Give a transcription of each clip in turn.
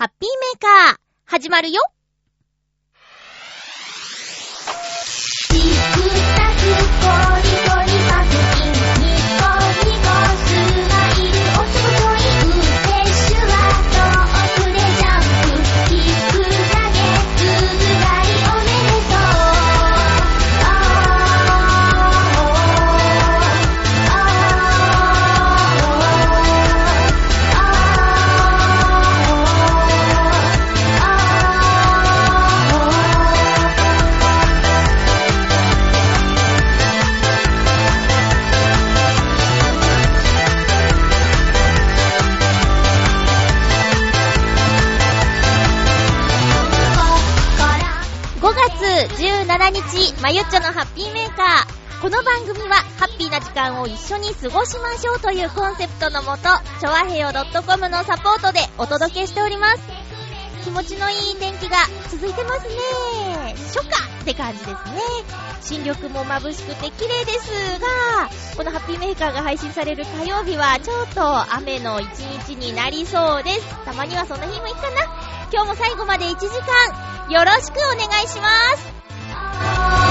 ハッピーメーカー、始まるよ。まゆっちょのハッピーメーカー。この番組は、ハッピーな時間を一緒に過ごしましょうというコンセプトのもと、ちょわへよ .com のサポートでお届けしております。気持ちのいい天気が続いてますね。初夏って感じですね。新緑も眩しくて綺麗ですが、このハッピーメーカーが配信される火曜日はちょっと雨の一日になりそうです。たまにはそんな日もいいかな。今日も最後まで1時間、よろしくお願いします。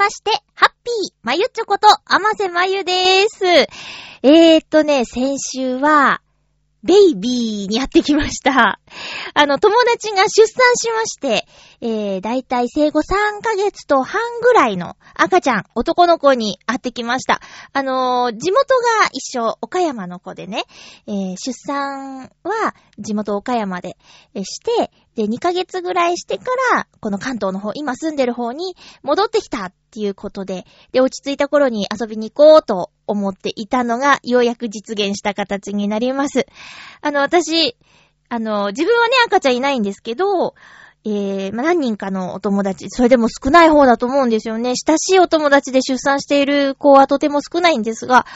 まして、ハッピーまゆちょこと、あませまゆでーす。えーっとね、先週は、ベイビーにやってきました。あの、友達が出産しまして、えー、だいたい生後3ヶ月と半ぐらいの赤ちゃん、男の子に会ってきました。あのー地元が一緒、岡山の子でね、えー、出産は地元岡山で、して、で、2ヶ月ぐらいしてから、この関東の方、今住んでる方に戻ってきたっていうことで、で、落ち着いた頃に遊びに行こうと思っていたのが、ようやく実現した形になります。あの、私、あの、自分はね、赤ちゃんいないんですけど、えー、まあ、何人かのお友達、それでも少ない方だと思うんですよね。親しいお友達で出産している子はとても少ないんですが、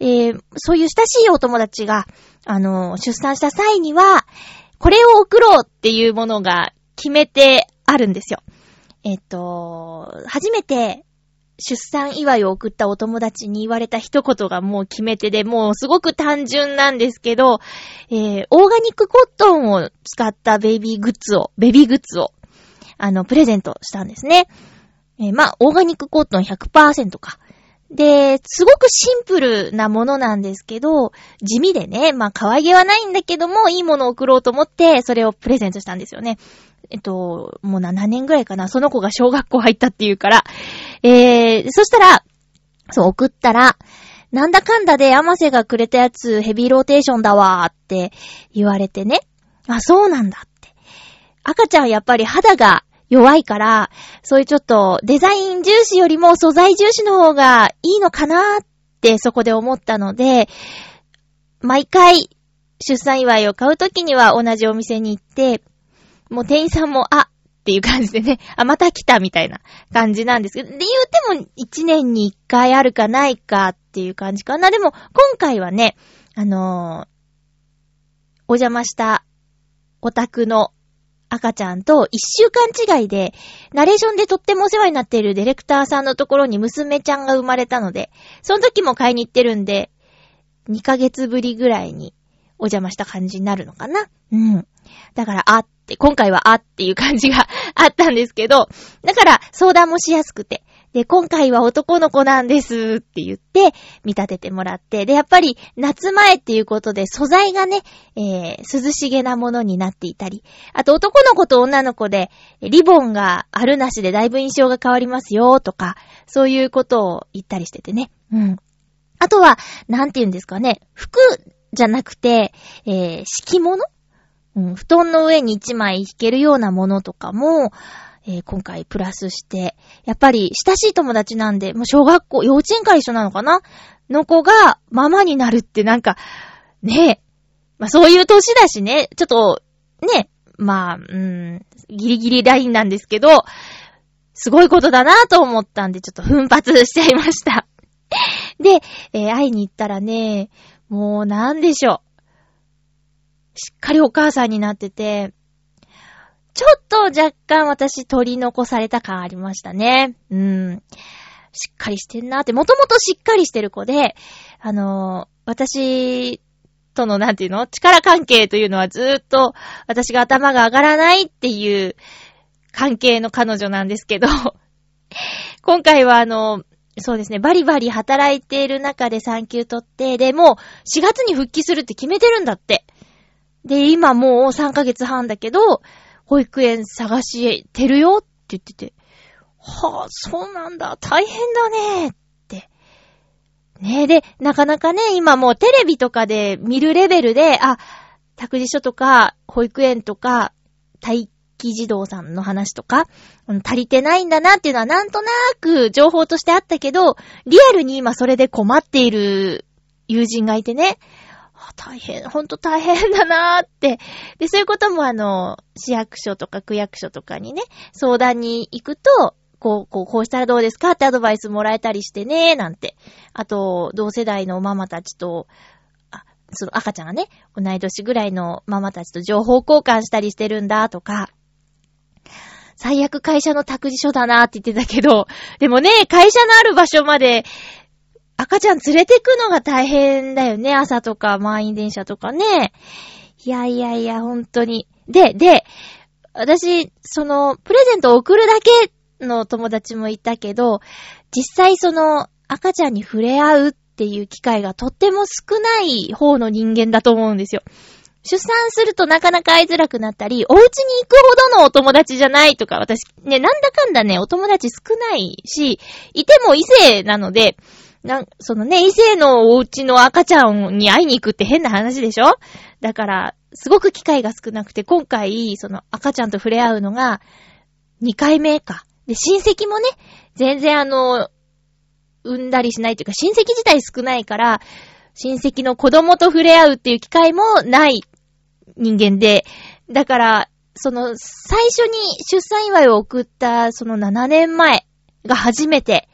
えー、そういう親しいお友達が、あの、出産した際には、これを送ろうっていうものが決めてあるんですよ。えっと、初めて出産祝いを送ったお友達に言われた一言がもう決め手で、もうすごく単純なんですけど、えー、オーガニックコットンを使ったベビーグッズを、ベビーグッズを、あの、プレゼントしたんですね。えーまあ、オーガニックコットン100%か。で、すごくシンプルなものなんですけど、地味でね、まあ、可愛げはないんだけども、いいものを送ろうと思って、それをプレゼントしたんですよね。えっと、もう7年ぐらいかな、その子が小学校入ったっていうから。えー、そしたら、そう、送ったら、なんだかんだで、アマセがくれたやつ、ヘビーローテーションだわーって言われてね。あ、そうなんだって。赤ちゃんやっぱり肌が弱いから、そういうちょっとデザイン重視よりも素材重視の方がいいのかなーってそこで思ったので、毎回出産祝いを買うときには同じお店に行って、もう店員さんも、あっていう感じでね、あ、また来たみたいな感じなんですけど、で、言うても一年に一回あるかないかっていう感じかな。でも、今回はね、あのーお邪魔したお宅の赤ちゃんと一週間違いで、ナレーションでとってもお世話になっているディレクターさんのところに娘ちゃんが生まれたので、その時も買いに行ってるんで、2ヶ月ぶりぐらいにお邪魔した感じになるのかなうん。だから、あって、今回はあっていう感じがあったんですけど、だから相談もしやすくて。で、今回は男の子なんですって言って、見立ててもらって、で、やっぱり夏前っていうことで素材がね、えー、涼しげなものになっていたり、あと男の子と女の子で、リボンがあるなしでだいぶ印象が変わりますよとか、そういうことを言ったりしててね。うん。あとは、なんて言うんですかね、服じゃなくて、えー、敷物うん、布団の上に一枚引けるようなものとかも、えー今回プラスして、やっぱり親しい友達なんで、もう小学校、幼稚園から一緒なのかな？の子がママになるってなんか、ねえ、まあそういう年だしね、ちょっと、ね、まあ、うん、ギリギリラインなんですけど、すごいことだなと思ったんで、ちょっと奮発しちゃいました。で、えー会いに行ったらね、もうなんでしょう。しっかりお母さんになってて、ちょっと若干私取り残された感ありましたね。うん。しっかりしてんなって、もともとしっかりしてる子で、あのー私とのなんていうの？力関係というのはずっと私が頭が上がらないっていう関係の彼女なんですけど、今回はあの、そうですね、バリバリ働いている中で産休取って、で、もう4月に復帰するって決めてるんだって。で、今もう3ヶ月半だけど、保育園探してるよって言ってて、はぁ、そうなんだ、大変だねって。ねえ、で、なかなかね、今もうテレビとかで見るレベルで、あ、託児所とか、保育園とか、待機児童さんの話とか、足りてないんだなっていうのはなんとなく情報としてあったけど、リアルに今それで困っている友人がいてね、大変、ほんと大変だなーって。で、そういうこともあの、市役所とか区役所とかにね、相談に行くと、こう、こう、こうしたらどうですかってアドバイスもらえたりしてねー、なんて。あと、同世代のママたちと、あ、その赤ちゃんがね、同い年ぐらいのママたちと情報交換したりしてるんだとか、最悪会社の託児所だなーって言ってたけど、でもね、会社のある場所まで赤ちゃん連れてくのが大変だよね。朝とか満員電車とかね。いやいやいや、本当に。で、で、私、その、プレゼントを送るだけの友達もいたけど、実際その、赤ちゃんに触れ合うっていう機会がとっても少ない方の人間だと思うんですよ。出産するとなかなか会いづらくなったり、お家に行くほどのお友達じゃないとか、私、ね、なんだかんだね、お友達少ないし、いても異性なので、なん、そのね、異性のお家の赤ちゃんに会いに行くって変な話でしょ？だから、すごく機会が少なくて、今回、その赤ちゃんと触れ合うのが、2回目か。で、親戚もね、全然あの、産んだりしないというか、親戚自体少ないから、親戚の子供と触れ合うっていう機会もない人間で、だから、その、最初に出産祝いを送った、その7年前が初めて、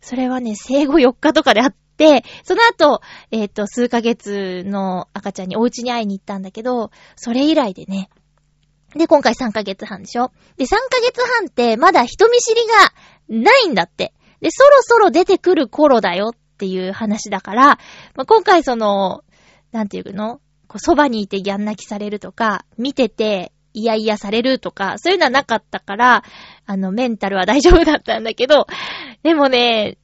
それはね、生後4日とかであって、その後、えっ、と、数ヶ月の赤ちゃんにお家に会いに行ったんだけど、それ以来でね。で、今回3ヶ月半でしょで、3ヶ月半ってまだ人見知りがないんだって。で、そろそろ出てくる頃だよっていう話だから、まあ、今回その、なんていうの？こう、そばにいてギャン泣きされるとか、見てて、いやいやされるとか、そういうのはなかったから、あの、メンタルは大丈夫だったんだけど、でもね、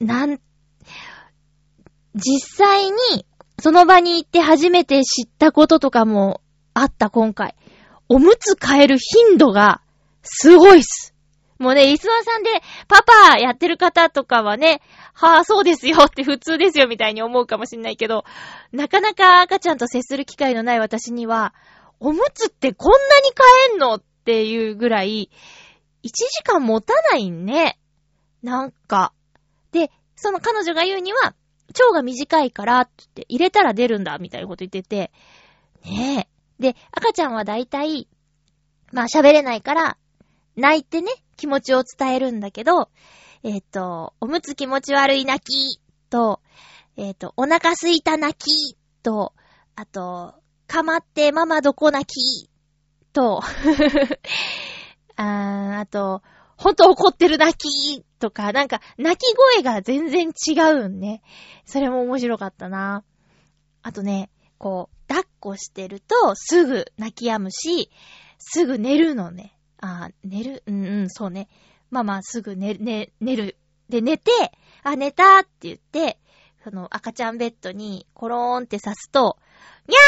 なん、実際に、その場に行って初めて知ったこととかもあった今回。おむつ変える頻度が、すごいっす。もうね、リスワーさんで、パパやってる方とかはね、はぁ、そうですよって普通ですよみたいに思うかもしんないけど、なかなか赤ちゃんと接する機会のない私には、おむつってこんなに変えんの？っていうぐらい、1時間持たないね。なんか。で、その彼女が言うには、腸が短いからって言って、入れたら出るんだ、みたいなこと言ってて、ねえ。で、赤ちゃんはだいたい、まあ喋れないから、泣いてね、気持ちを伝えるんだけど、えっ、と、おむつ気持ち悪い泣きと、えっ、と、お腹すいた泣きと、あと、かまってママどこ泣き？と、あーあと、ほんと怒ってる泣き？とか、なんか、泣き声が全然違うんね。それも面白かったな。あとね、こう、抱っこしてると、すぐ泣き止むし、すぐ寝るのね。あー寝る、うんうん、そうね。ママすぐ寝、寝、寝る。で、寝て、あ、寝たって言って、その赤ちゃんベッドにコローンって刺すと、にゃ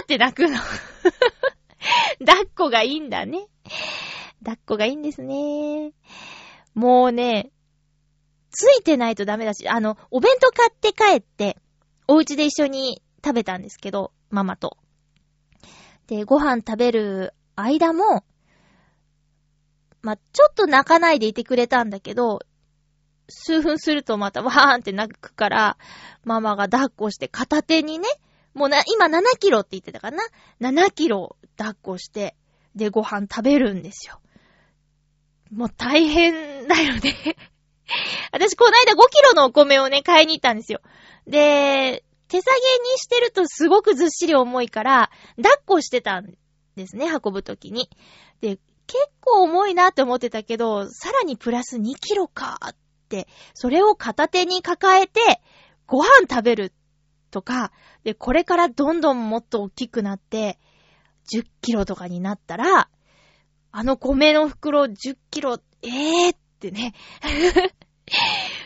ーって泣くの。抱っこがいいんだね。抱っこがいいんですね。もうね、ついてないとダメだし、あの、お弁当買って帰って、お家で一緒に食べたんですけど、ママと。で、ご飯食べる間も、ま、ちょっと泣かないでいてくれたんだけど、数分するとまたわーんって泣くから、ママが抱っこして片手にね、もうな、今7キロって言ってたかな ?7 キロ抱っこして、で、ご飯食べるんですよ。もう大変だよね。私、この間5キロのお米をね、買いに行ったんですよ。で、手下げにしてるとすごくずっしり重いから、抱っこしてたんですね、運ぶときに。で、結構重いなって思ってたけど、さらにプラス2キロかって、それを片手に抱えて、ご飯食べるとか、で、これからどんどんもっと大きくなって、10キロとかになったら、あの米の袋10キロ、えーってね。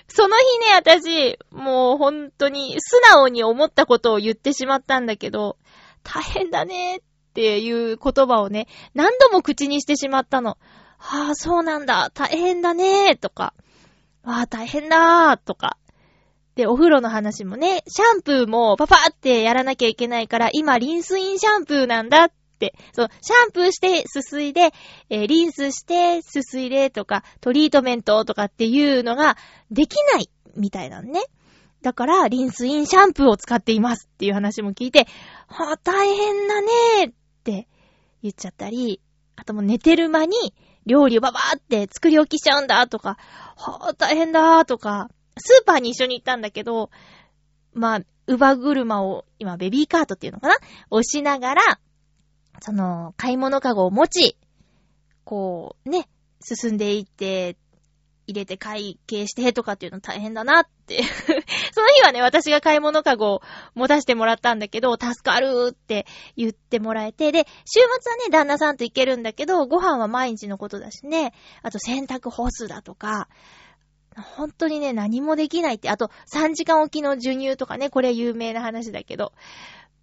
その日ね、私、もう本当に素直に思ったことを言ってしまったんだけど、大変だねっていう言葉をね、何度も口にしてしまったの。はあ、そうなんだ、大変だねとか、ああ、大変だとか。で、お風呂の話もね、シャンプーもパパってやらなきゃいけないから、今、リンスインシャンプーなんだって、そう、シャンプーして、すすいで、えーリンスして、すすいでとか、トリートメントとかっていうのができないみたいなのね。だから、リンスインシャンプーを使っていますっていう話も聞いて、はあ、大変だねーって言っちゃったり、あともう寝てる間に料理をババーって作り置きしちゃうんだとか、はあ、大変だーとか、スーパーに一緒に行ったんだけど、まあ、乳母車を、今ベビーカートっていうのかな？押しながら、その、買い物かごを持ち、こう、ね、進んでいって、入れて会計してとかっていうの大変だなって。その日はね、私が買い物かごを持たせてもらったんだけど、助かるって言ってもらえて、で、週末はね、旦那さんと行けるんだけど、ご飯は毎日のことだしね、あと洗濯干すだとか、本当にね、何もできないって、あと3時間おきの授乳とかね、これ有名な話だけど、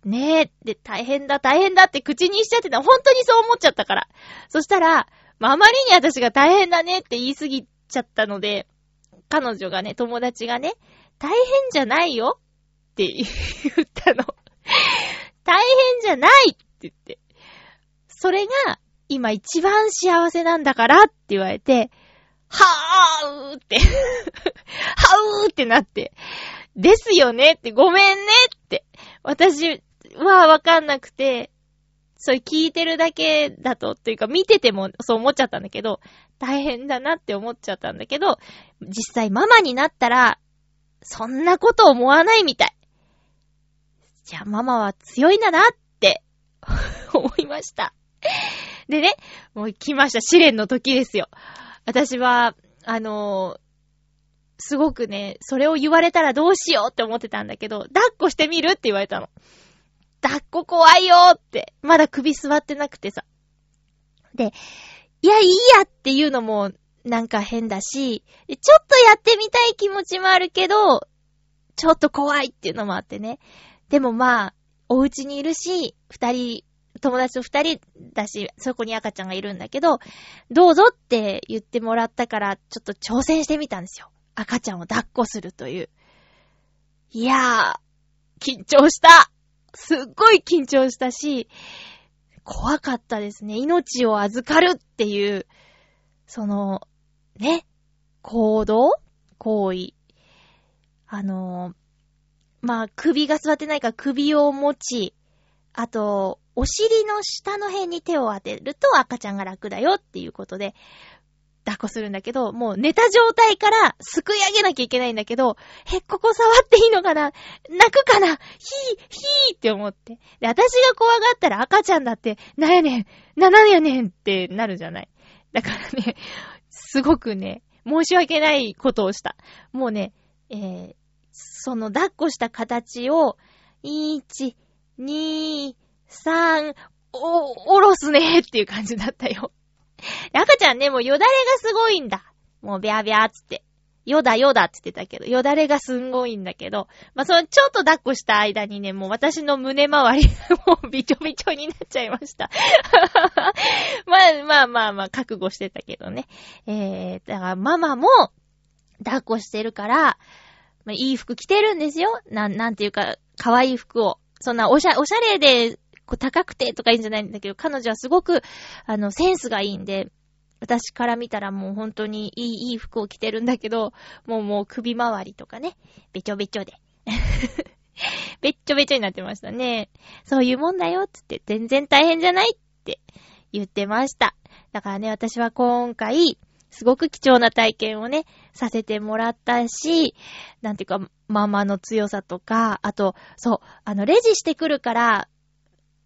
ねえ、で、大変だ、大変だって口にしちゃってた。本当にそう思っちゃったから。そしたら、まあ、あまりに私が大変だねって言い過ぎちゃったので、彼女がね、友達がね、大変じゃないよって 言ったの。大変じゃないって言って。それが、今一番幸せなんだからって言われて、はーうって、はうーってなって、ですよねって、ごめんねって、私はわかんなくて、それ聞いてるだけだと、というか見ててもそう思っちゃったんだけど、大変だなって思っちゃったんだけど、実際ママになったら、そんなこと思わないみたい。じゃあママは強いんだなって 思いました。でね、もう来ました。試練の時ですよ。私は、あのーすごくね、それを言われたらどうしようって思ってたんだけど、抱っこしてみるって言われたの。抱っこ怖いよって。まだ首座ってなくてさ。で、いや、いいやっていうのもなんか変だし、ちょっとやってみたい気持ちもあるけど、ちょっと怖いっていうのもあってね。でもまあ、お家にいるし、二人、友達と二人だし、そこに赤ちゃんがいるんだけど、どうぞって言ってもらったから、ちょっと挑戦してみたんですよ。赤ちゃんを抱っこするという。いやー、緊張したすっごい緊張したし、怖かったですね。命を預かるっていう、その、ね、行動行為。あの、まあ、首が座ってないから首を持ち、あと、お尻の下の辺に手を当てると赤ちゃんが楽だよっていうことで、抱っこするんだけど、もう寝た状態からすくい上げなきゃいけないんだけど、え、ここ触っていいのかな？泣くかな？ヒー、ヒーって思って。で、私が怖がったら赤ちゃんだって、なんやねん、ななんやねんってなるじゃない。だからね、すごくね、申し訳ないことをした。もうね、えー、その抱っこした形を、1、2、3、お、おろすねっていう感じだったよ。赤ちゃんね、もうよだれがすごいんだ。もうビャービャーつって。よだよだって言ってたけど、よだれがすんごいんだけど、まあ、そのちょっと抱っこした間にね、もう私の胸周りが もうびちょびちょになっちゃいました。まあまあまあまあ、覚悟してたけどね。えー、だからママも抱っこしてるから、まあ、いい服着てるんですよ。なん、なんていうか、可愛い服を。そんなおしゃ、おしゃれで、こう高くてとかいいんじゃないんだけど、彼女はすごく、あの、センスがいいんで、私から見たらもう本当にいい、いい服を着てるんだけど、もうもう首周りとかね、べちょべちょで。べっちょべちょになってましたね。そういうもんだよ、つって、全然大変じゃないって言ってました。だからね、私は今回、すごく貴重な体験をね、させてもらったし、なんていうか、ママの強さとか、あと、そう、あの、レジしてくるから、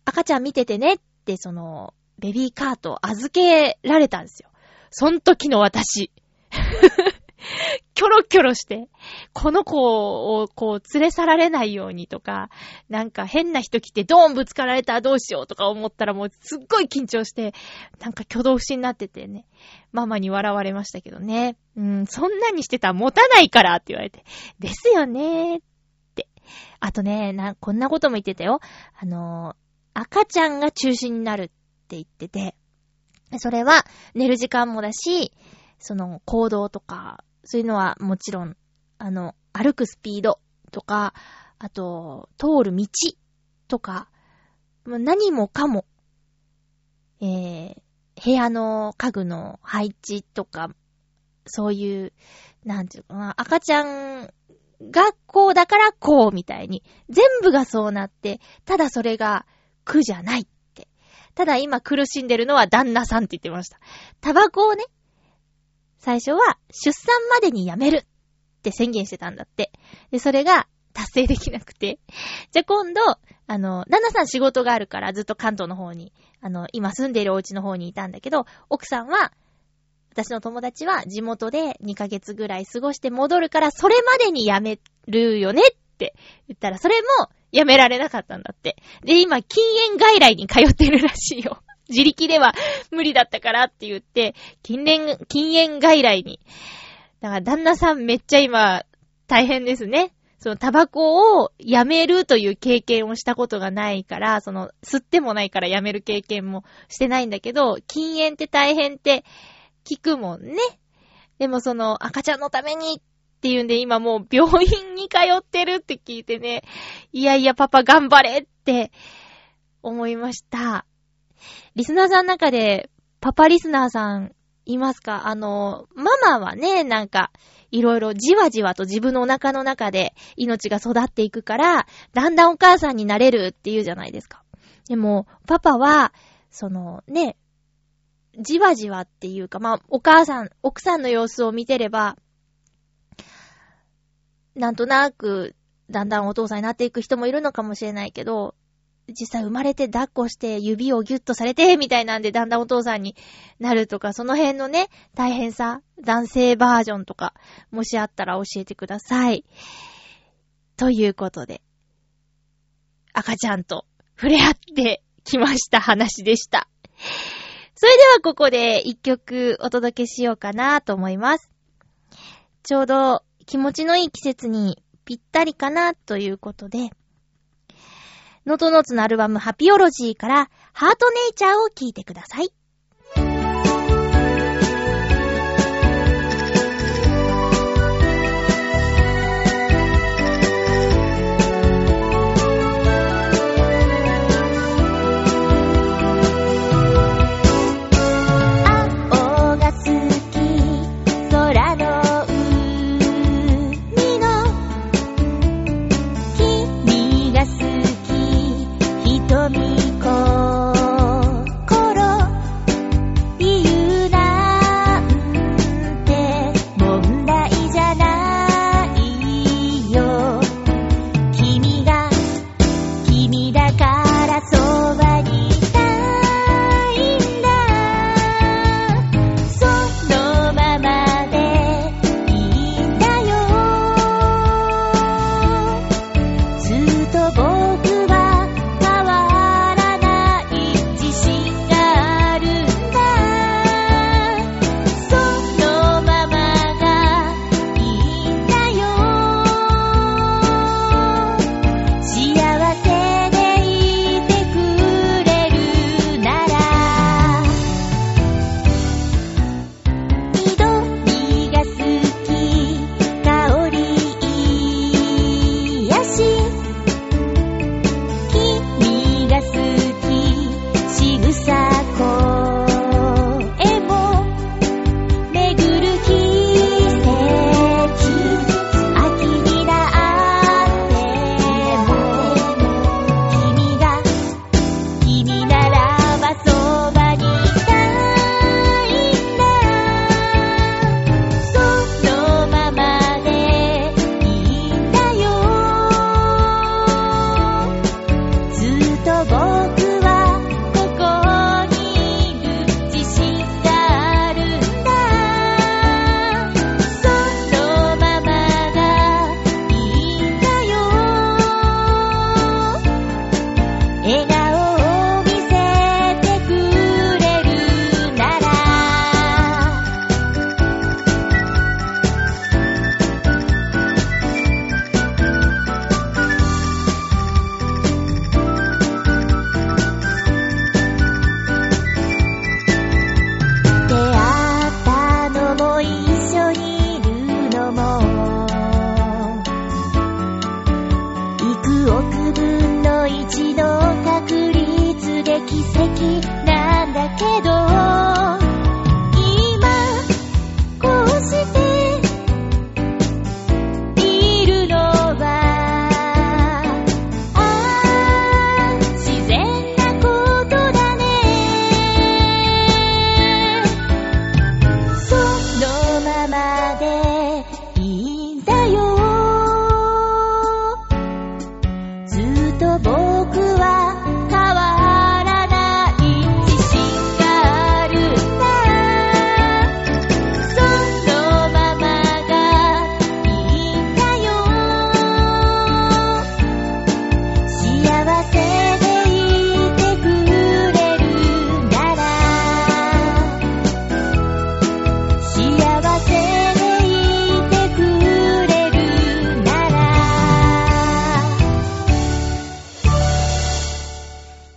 赤ちゃん見ててねって、その、ベビーカートを預けられたんですよ。そん時の私。キョロキョロして、この子をこう連れ去られないようにとか、なんか変な人来てドーンぶつかられたらどうしようとか思ったらもうすっごい緊張して、なんか挙動不審になっててね、ママに笑われましたけどね。うん、そんなにしてたら持たないからって言われて、ですよねーって。あとね、な、こんなことも言ってたよ。あのー、赤ちゃんが中心になるって言ってて、それは寝る時間もだし、その行動とか、そういうのはもちろん、あの、歩くスピードとか、あと、通る道とか、もう何もかも、えー、部屋の家具の配置とか、そういう、なんていうかな、赤ちゃんがこうだからこうみたいに、全部がそうなって、ただそれが苦じゃないって。ただ今苦しんでるのは旦那さんって言ってました。タバコをね、最初は出産までにやめるって宣言してたんだって。で、それが達成できなくて。じゃあ今度、あの、旦那さん仕事があるからずっと関東の方に、あの、今住んでいるお家の方にいたんだけど、奥さんは、私の友達は地元で2ヶ月ぐらい過ごして戻るから、それまでに辞めるよねって言ったら、それも辞められなかったんだって。で、今、禁煙外来に通ってるらしいよ。自力では無理だったからって言って、禁煙、禁煙外来に。だから旦那さんめっちゃ今、大変ですね。そのタバコをやめるという経験をしたことがないから、その吸ってもないからやめる経験もしてないんだけど、禁煙って大変って聞くもんね。でもその赤ちゃんのためにっていうんで今もう病院に通ってるって聞いてね、いやいやパパ頑張れって思いました。リスナーさんの中でパパリスナーさんいますか？あの、ママはね、なんか、いろいろじわじわと自分のお腹の中で命が育っていくから、だんだんお母さんになれるって言うじゃないですか。でも、パパは、そのね、じわじわっていうか、まあ、お母さん、奥さんの様子を見てれば、なんとなく、だんだんお父さんになっていく人もいるのかもしれないけど、実際生まれて抱っこして指をギュッとされて、みたいなんでだんだんお父さんになるとか、その辺のね、大変さ、男性バージョンとか、もしあったら教えてください。ということで、赤ちゃんと触れ合ってきました話でした。それではここで一曲お届けしようかなと思います。ちょうど気持ちのいい季節にぴったりかなということで、のとのつのアルバムハピオロジーからハートネイチャーを聴いてください。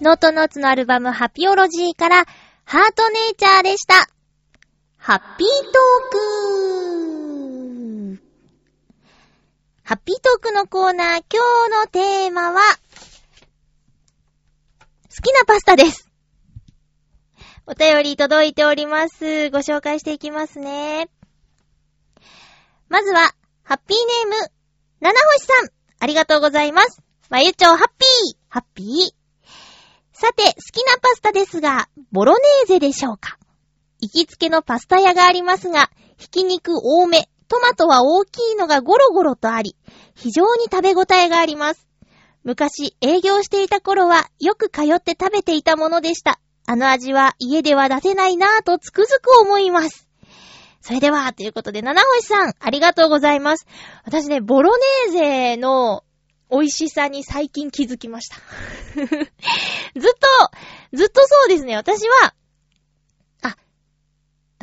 ノートノーツのアルバムハピオロジーからハートネイチャーでした。ハッピートークハッピートークのコーナー、今日のテーマは、好きなパスタです。お便り届いております。ご紹介していきますね。まずは、ハッピーネーム、七星さん、ありがとうございます。まゆちょうハッピー、ハッピー。さて、好きなパスタですが、ボロネーゼでしょうか？行きつけのパスタ屋がありますが、ひき肉多め、トマトは大きいのがゴロゴロとあり、非常に食べ応えがあります。昔、営業していた頃は、よく通って食べていたものでした。あの味は家では出せないなぁとつくづく思います。それでは、ということで、七星さん、ありがとうございます。私ね、ボロネーゼの美味しさに最近気づきました。ずっと、ずっとそうですね。私は、あ、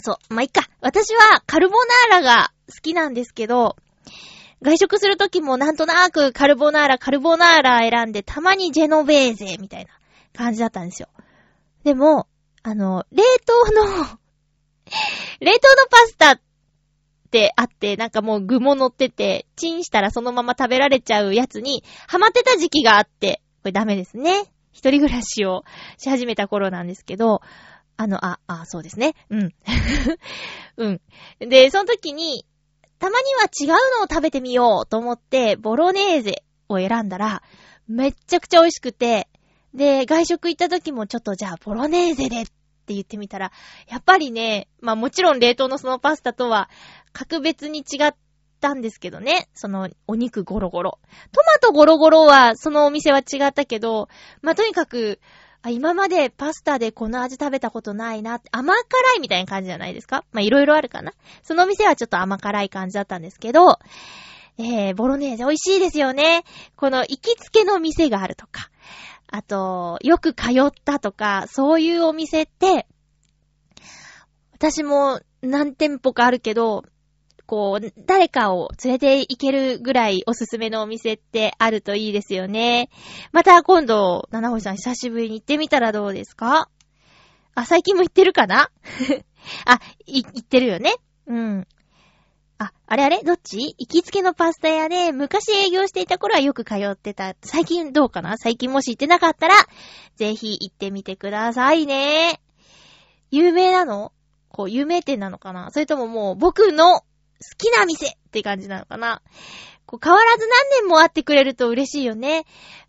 そう、まあ、いっか。私はカルボナーラが好きなんですけど、外食するときもなんとなくカルボナーラ、カルボナーラ選んで、たまにジェノベーゼみたいな感じだったんですよ。でも、あの、冷凍の、冷凍のパスタってあって、なんかもう具も乗ってて、チンしたらそのまま食べられちゃうやつに、ハマってた時期があって、これダメですね。一人暮らしをし始めた頃なんですけど、あの、あ、あ、そうですね。うん。うん。で、その時に、たまには違うのを食べてみようと思って、ボロネーゼを選んだら、めっちゃくちゃ美味しくて、で、外食行った時もちょっとじゃあ、ボロネーゼでっって言ってみたら、やっぱりね、まあもちろん冷凍のそのパスタとは格別に違ったんですけどね。そのお肉ゴロゴロ。トマトゴロゴロはそのお店は違ったけど、まあとにかく、今までパスタでこの味食べたことないな、甘辛いみたいな感じじゃないですか？まあいろいろあるかな。そのお店はちょっと甘辛い感じだったんですけど、えー、ボロネーゼ美味しいですよね。この行きつけの店があるとか、あと、よく通ったとか、そういうお店って、私も何店舗かあるけど、こう、誰かを連れて行けるぐらいおすすめのお店ってあるといいですよね。また今度、七星さん久しぶりに行ってみたらどうですか？あ、最近も行ってるかな？あ、い、行ってるよね。うん。あ、あれあれ？どっち？行きつけのパスタ屋で、昔営業していた頃はよく通ってた。最近どうかな？最近もし行ってなかったら、ぜひ行ってみてくださいね。有名なの？こう、有名店なのかな？それとももう、僕の好きな店って感じなのかな？こう、変わらず何年も会ってくれると嬉しいよね。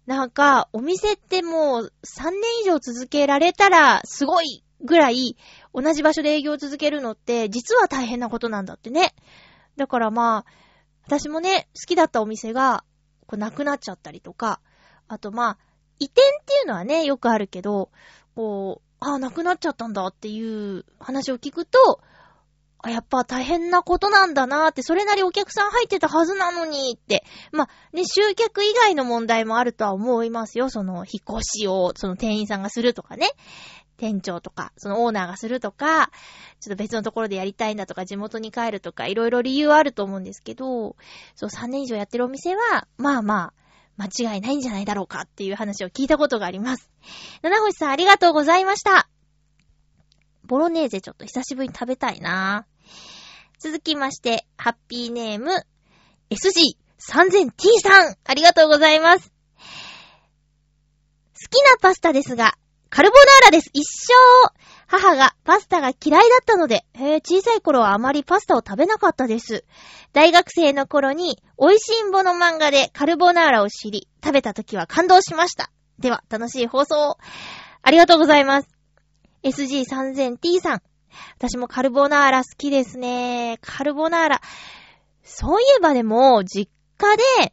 なんか、お店ってもう、3年以上続けられたら、すごいぐらい、同じ場所で営業を続けるのって、実は大変なことなんだってね。だからまあ、私もね、好きだったお店が、こう、なくなっちゃったりとか、あとまあ、移転っていうのはね、よくあるけど、こう、ああ、なくなっちゃったんだっていう話を聞くと、あ、やっぱ大変なことなんだなーって、それなりお客さん入ってたはずなのにって。まあ、ね、集客以外の問題もあるとは思いますよ。その、引っ越しを、その店員さんがするとかね。店長とか、そのオーナーがするとか、ちょっと別のところでやりたいんだとか、地元に帰るとか、いろいろ理由はあると思うんですけど、そう、3年以上やってるお店は、まあまあ、間違いないんじゃないだろうかっていう話を聞いたことがあります。七星さんありがとうございました。ボロネーゼちょっと久しぶりに食べたいな続きまして、ハッピーネーム、SG3000T さんありがとうございます。好きなパスタですが、カルボナーラです。一生母がパスタが嫌いだったので、へ、小さい頃はあまりパスタを食べなかったです。大学生の頃に、美味しんぼの漫画でカルボナーラを知り、食べた時は感動しました。では、楽しい放送を。ありがとうございます。SG3000T さん。私もカルボナーラ好きですね。カルボナーラ。そういえばでも、実家で、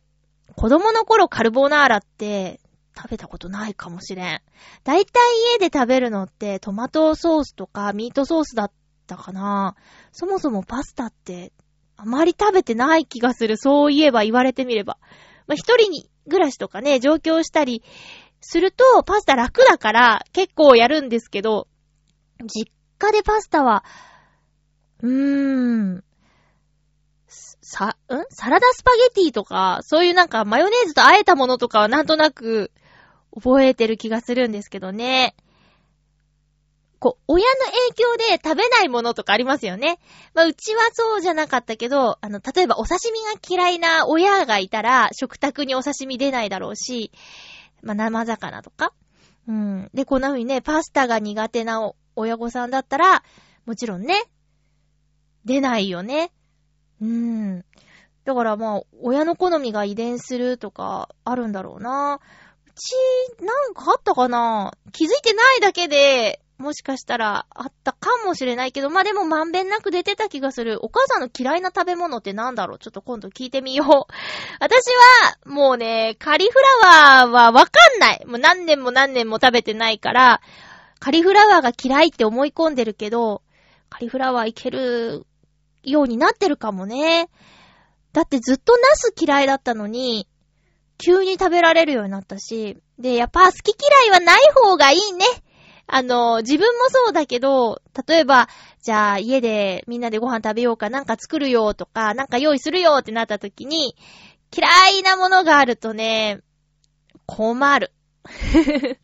子供の頃カルボナーラって食べたことないかもしれん。だいたい家で食べるのってトマトソースとかミートソースだったかな。そもそもパスタってあまり食べてない気がする。そういえば言われてみれば。まあ、一人に暮らしとかね、上京したりするとパスタ楽だから結構やるんですけど、実家でパスタは、うーん、さ、ん？サラダスパゲティとか、そういうなんかマヨネーズと和えたものとかはなんとなく覚えてる気がするんですけどね。こう、親の影響で食べないものとかありますよね。まあ、うちはそうじゃなかったけど、あの、例えばお刺身が嫌いな親がいたら、食卓にお刺身出ないだろうし、まあ、生魚とか。うん。で、こんな風にね、パスタが苦手な親御さんだったら、もちろんね、出ないよね。うん。だからまあ、親の好みが遺伝するとか、あるんだろうな。うち、なんかあったかな？気づいてないだけで、もしかしたらあったかもしれないけど、まあでもまんべんなく出てた気がする。お母さんの嫌いな食べ物ってなんだろう？ちょっと今度聞いてみよう。私は、もうね、カリフラワーはわかんない。もう何年も何年も食べてないから、カリフラワーが嫌いって思い込んでるけど、カリフラワーいけるようになってるかもね。だってずっとナス嫌いだったのに、急に食べられるようになったし、で、やっぱ好き嫌いはない方がいいね。あの、自分もそうだけど、例えば、じゃあ家でみんなでご飯食べようか、なんか作るよとか、なんか用意するよってなった時に、嫌いなものがあるとね、困る。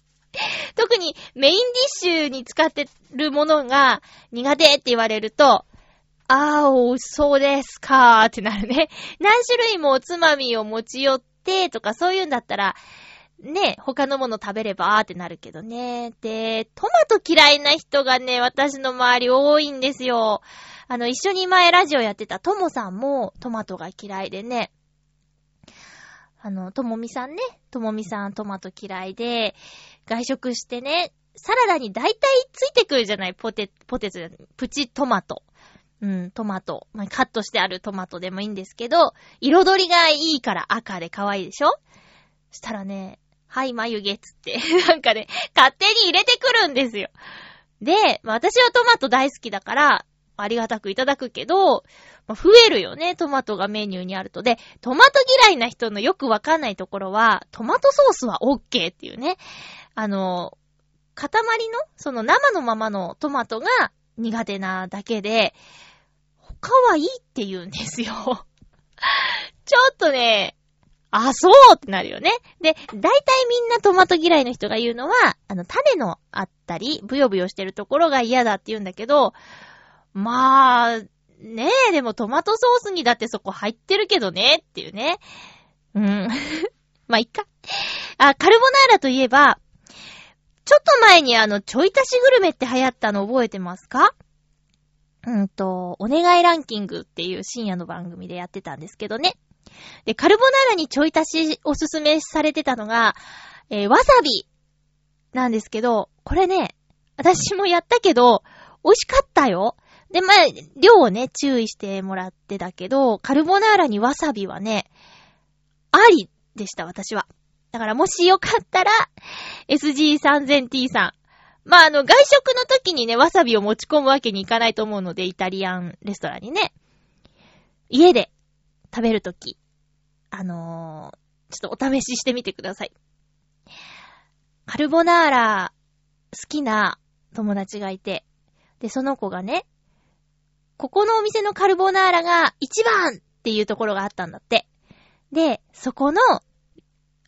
特にメインディッシュに使ってるものが苦手って言われると、あー、そうですかーってなるね。何種類もおつまみを持ち寄っててとかそういうんだったら、ね、他のもの食べればーってなるけどね。で、トマト嫌いな人がね、私の周り多いんですよ。あの、一緒に前ラジオやってたともさんもトマトが嫌いでね。あの、ともみさんね。ともみさんトマト嫌いで、外食してね、サラダに大体ついてくるじゃないポテ、ポテト、プチトマト。うん、トマト。まあ、カットしてあるトマトでもいいんですけど、彩りがいいから赤で可愛いでしょ？したらね、はい、眉毛つって、なんかね、勝手に入れてくるんですよ。で、まあ、私はトマト大好きだから、ありがたくいただくけど、まあ、増えるよね、トマトがメニューにあると。で、トマト嫌いな人のよくわかんないところは、トマトソースは OK っていうね。あの、塊の、その生のままのトマトが苦手なだけで、他はいいって言うんですよ。ちょっとね、あ、そうってなるよね。で、大体みんなトマト嫌いの人が言うのは、あの、種のあったり、ブヨブヨしてるところが嫌だって言うんだけど、まあ、ねえ、でもトマトソースにだってそこ入ってるけどね、っていうね。うん。まあ、いっか。あ、カルボナーラといえば、ちょっと前にあの、ちょい足しグルメって流行ったの覚えてますか？うんと、お願いランキングっていう深夜の番組でやってたんですけどね。で、カルボナーラにちょい足しおすすめされてたのが、えーわさびなんですけど、これね、私もやったけど、美味しかったよ。で、まあ、量をね、注意してもらってたけど、カルボナーラにわさびはね、ありでした、私は。だからもしよかったら、SG3000T さん。まあ、あの、外食の時にね、わさびを持ち込むわけにいかないと思うので、イタリアンレストランにね。家で食べるとき、あのーちょっとお試ししてみてください。カルボナーラ好きな友達がいて、で、その子がね、ここのお店のカルボナーラが一番っていうところがあったんだって。で、そこの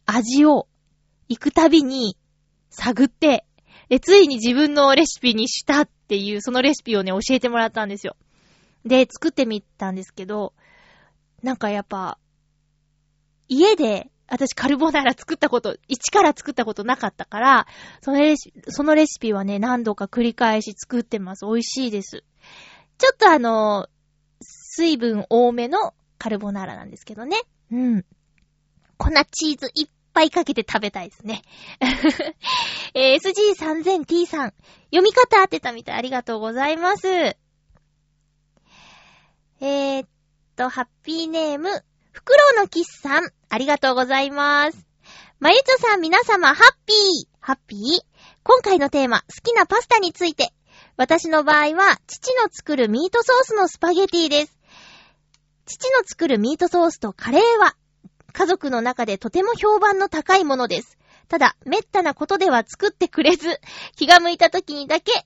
味を行くたびに探って、で、ついに自分のレシピにしたっていう、そのレシピをね、教えてもらったんですよ。で、作ってみたんですけど、なんかやっぱ、家で私カルボナーラ作ったこと、一から作ったことなかったから、そのレシそのレシピはね、何度か繰り返し作ってます。美味しいです。ちょっとあの、水分多めのカルボナーラなんですけどね。うん。粉チーズいっぱいかけて食べたいですね。えー SG3000T さん、読み方当てたみたいありがとうございます。えー、っと、ハッピーネーム、フクロウのキスさん、ありがとうございます。まゆちょさん皆様、ハッピーハッピー？今回のテーマ、好きなパスタについて。私の場合は、父の作るミートソースのスパゲティです。父の作るミートソースとカレーは、家族の中でとても評判の高いものです。ただ、めったなことでは作ってくれず、気が向いた時にだけ、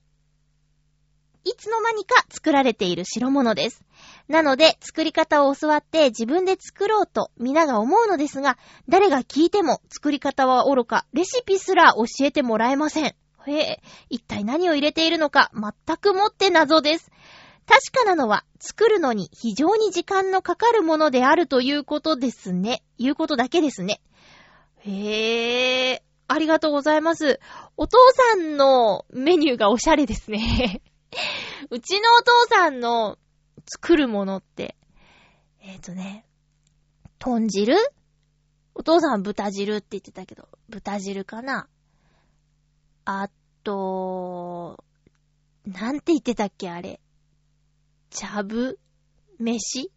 いつの間にか作られている代物です。なので、作り方を教わって自分で作ろうと皆が思うのですが、誰が聞いても作り方は愚か、レシピすら教えてもらえません。へえ、一体何を入れているのか全くもって謎です。確かなのは、作るのに非常に時間のかかるものであるということですね。いうことだけですね。へえ、ありがとうございます。お父さんのメニューがおしゃれですね。うちのお父さんの作るものって、えっ、とね、豚汁？お父さんは豚汁って言ってたけど、豚汁かな？あと、なんて言ってたっけあれ。茶ぶ飯？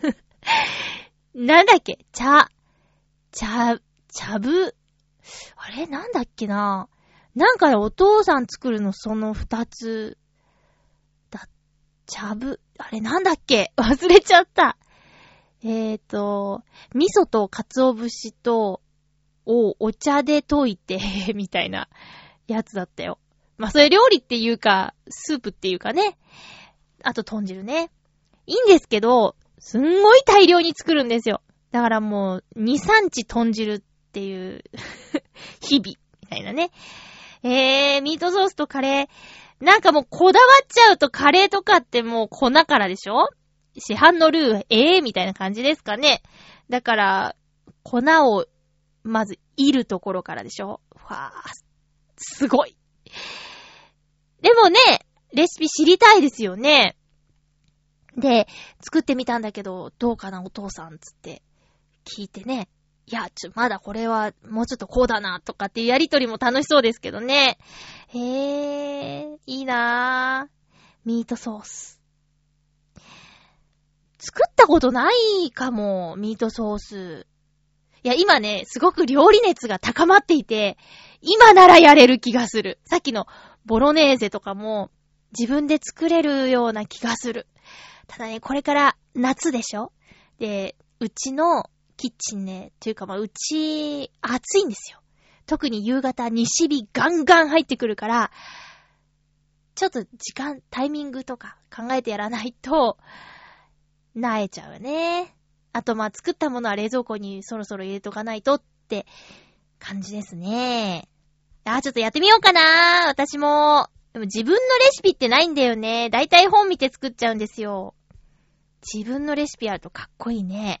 なんだっけ？茶、茶、茶ぶ、あれ？なんだっけな？なんかね、お父さん作るの？その二つ、だ、茶ぶ、あれ？なんだっけ？忘れちゃった。えーと、味噌と鰹節と、をお茶で溶いて、みたいなやつだったよ。まあ、それ料理っていうか、スープっていうかね。あと豚汁ね。いいんですけど、すんごい大量に作るんですよ。だからもう、2、3日豚汁っていう、日々、みたいなね。えー、ミートソースとカレー。なんかもうこだわっちゃうとカレーとかってもう粉からでしょ？市販のルー、ええー、みたいな感じですかね。だから、粉を、まず、いるところからでしょ？わー、すごい。でもね、レシピ知りたいですよね。で、作ってみたんだけど、どうかなお父さんつって、聞いてね。いや、ちょ、まだこれは、もうちょっとこうだな、とかっていうやりとりも楽しそうですけどね。へー、いいなぁ。ミートソース。作ったことないかも、ミートソース。いや、今ね、すごく料理熱が高まっていて、今ならやれる気がする。さっきのボロネーゼとかも、自分で作れるような気がする。ただね、これから夏でしょ？で、うちのキッチンね、というかまあ、うち、暑いんですよ。特に夕方、西日ガンガン入ってくるから、ちょっと時間、タイミングとか考えてやらないと、なえちゃうね。あとまあ、作ったものは冷蔵庫にそろそろ入れとかないとって感じですね。あ、ちょっとやってみようかな私も。でも自分のレシピってないんだよね。だいたい本見て作っちゃうんですよ。自分のレシピあるとかっこいいね。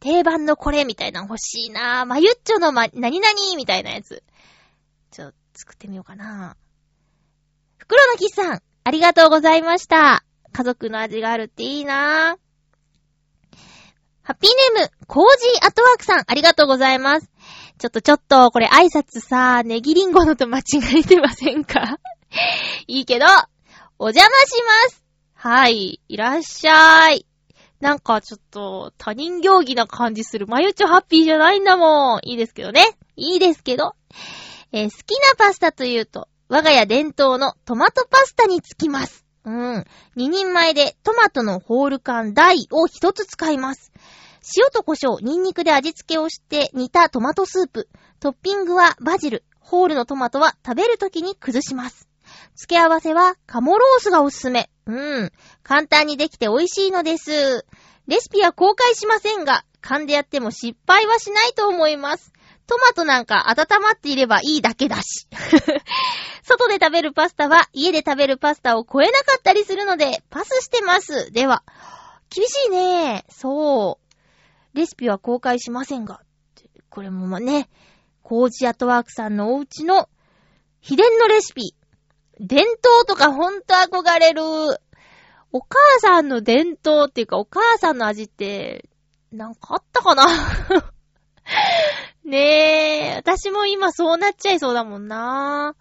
定番のこれみたいなの欲しいなぁまゆっちょのま、何々みたいなやつ。ちょっと作ってみようかな袋のキスさん、ありがとうございました。家族の味があるっていいなぁハッピーネーム、コージーアットワークさん、ありがとうございます。ちょっとちょっと、これ挨拶さ、ネギリンゴのと間違えてませんか？いいけど、お邪魔します。はい、いらっしゃい。なんかちょっと他人行儀な感じする。まゆちょハッピーじゃないんだもん。いいですけどね。いいですけど。えー好きなパスタというと、我が家伝統のトマトパスタにつきます。うん。二人前でトマトのホール缶大を一つ使います。塩と胡椒、ニンニクで味付けをして煮たトマトスープ。トッピングはバジル。ホールのトマトは食べるときに崩します。付け合わせはカモロースがおすすめ。うん。簡単にできて美味しいのです。レシピは公開しませんが、勘でやっても失敗はしないと思います。トマトなんか温まっていればいいだけだし。外で食べるパスタは家で食べるパスタを超えなかったりするので、パスしてます。では、厳しいね。そう。レシピは公開しませんが。これもね、コージアトワークさんのお家の秘伝のレシピ。伝統とかほんと憧れる。お母さんの伝統っていうか、お母さんの味って、なんかあったかな？ねえ、私も今そうなっちゃいそうだもんな。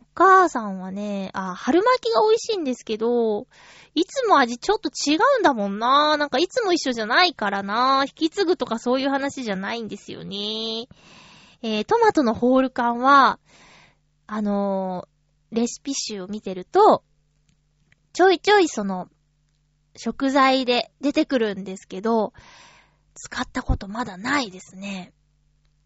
お母さんはね、あ、春巻きが美味しいんですけど、いつも味ちょっと違うんだもんな。なんかいつも一緒じゃないからな。引き継ぐとかそういう話じゃないんですよね。えー、トマトのホール缶は、あのーレシピ集を見てると、ちょいちょいその、食材で出てくるんですけど、使ったことまだないですね。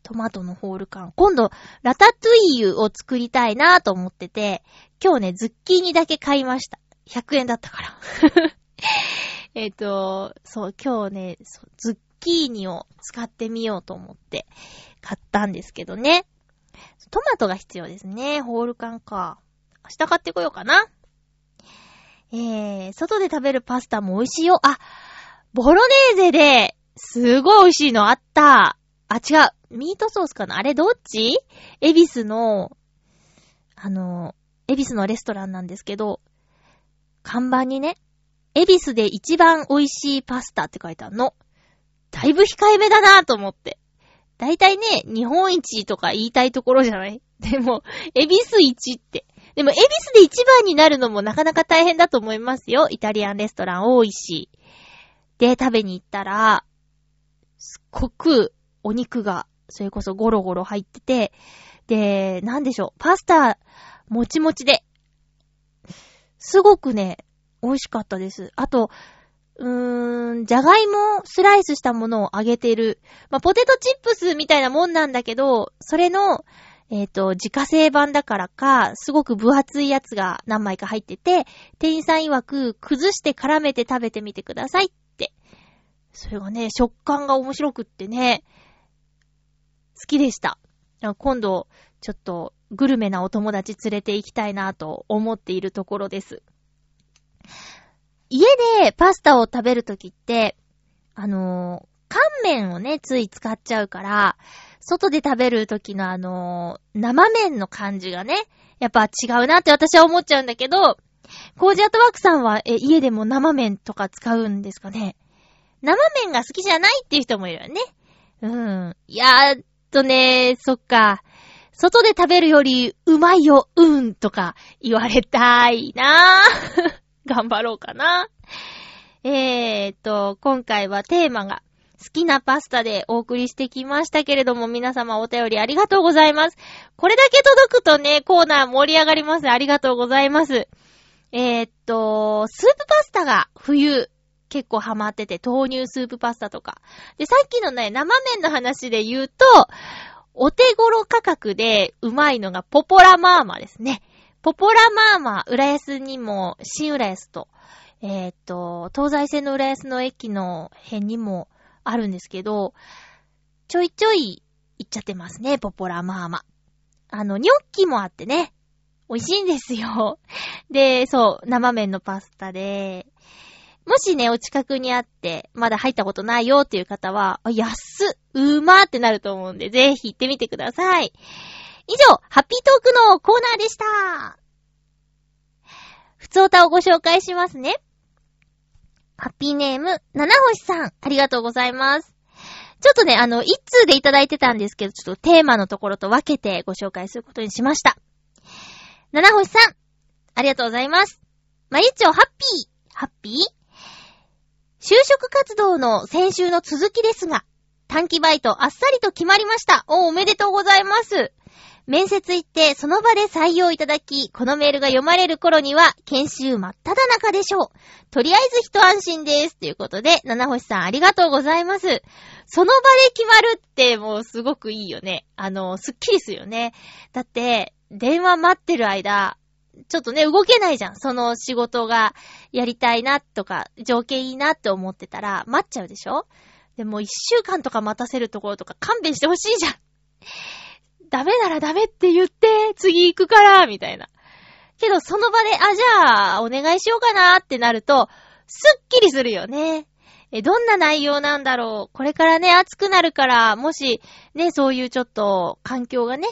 トマトのホール缶。今度、ラタトゥイユを作りたいなと思ってて、今日ね、ズッキーニだけ買いました。100円だったから。えっと、そう、今日ね、ズッキーニを使ってみようと思って買ったんですけどね。トマトが必要ですね。ホール缶か。明日買ってこようかな。えー、外で食べるパスタも美味しいよ。あ、ボロネーゼで、すごい美味しいのあった。あ、違う。ミートソースかな？あれどっち？エビスの、あの、エビスのレストランなんですけど、看板にね、エビスで一番美味しいパスタって書いてあるの。だいぶ控えめだなぁと思って。だいたいね、日本一とか言いたいところじゃない？でも、エビス一って。でも、エビスで一番になるのもなかなか大変だと思いますよ。イタリアンレストラン多いし。で、食べに行ったら、すっごくお肉が、それこそゴロゴロ入ってて、で、なんでしょう、パスタ、もちもちで、すごくね、美味しかったです。あと、うーん、じゃがいもスライスしたものを揚げてる。まあ、ポテトチップスみたいなもんなんだけど、それの、えっ、と、自家製版だからか、すごく分厚いやつが何枚か入ってて、店員さん曰く、崩して絡めて食べてみてくださいって。それがね、食感が面白くってね、好きでした。今度、ちょっと、グルメなお友達連れて行きたいなと思っているところです。家でパスタを食べるときって、あのー乾麺をね、つい使っちゃうから、外で食べるときのあのー生麺の感じがね、やっぱ違うなって私は思っちゃうんだけど、コージアトワークさんは、え、家でも生麺とか使うんですかね？生麺が好きじゃないっていう人もいるよね。うん。いやーっとね、そっか。外で食べるよりうまいよ、うん、とか言われたいなぁ。頑張ろうかな。えーっと、今回はテーマが好きなパスタでお送りしてきましたけれども、皆様お便りありがとうございます。これだけ届くとね、コーナー盛り上がります。ありがとうございます。えーっと、スープパスタが冬結構ハマってて、豆乳スープパスタとか。で、さっきのね、生麺の話で言うと、お手頃価格でうまいのがポポラマーマですね。ポポラマーマ、浦安にも、新浦安と、えーっと、東西線の浦安の駅の辺にもあるんですけど、ちょいちょい行っちゃってますね、ポポラマーマ。あの、ニョッキもあってね、美味しいんですよ。で、そう、生麺のパスタで、もしね、お近くにあって、まだ入ったことないよっていう方は、あ安っうまーってなると思うんで、ぜひ行ってみてください。以上、ハッピートークのコーナーでした。ふつおたをご紹介しますね。ハッピーネーム、七星さん、ありがとうございます。ちょっとね、あの、一通でいただいてたんですけど、ちょっとテーマのところと分けてご紹介することにしました。七星さん、ありがとうございます。まゆちょ、ハッピー、ハッピー？就職活動の先週の続きですが、短期バイトあっさりと決まりました。お、おめでとうございます。面接行ってその場で採用いただき、このメールが読まれる頃には研修真っ只中でしょう。とりあえず一安心です。ということで、七星さんありがとうございます。その場で決まるってもうすごくいいよね。あの、すっきりするよね。だって、電話待ってる間、ちょっとね、動けないじゃん。その仕事がやりたいなとか、条件いいなって思ってたら、待っちゃうでしょ？でも一週間とか待たせるところとか勘弁してほしいじゃん。ダメならダメって言って、次行くから、みたいな。けど、その場で、あ、じゃあ、お願いしようかなってなると、すっきりするよね。え、どんな内容なんだろう。これからね、暑くなるから、もし、ね、そういうちょっと、環境がね、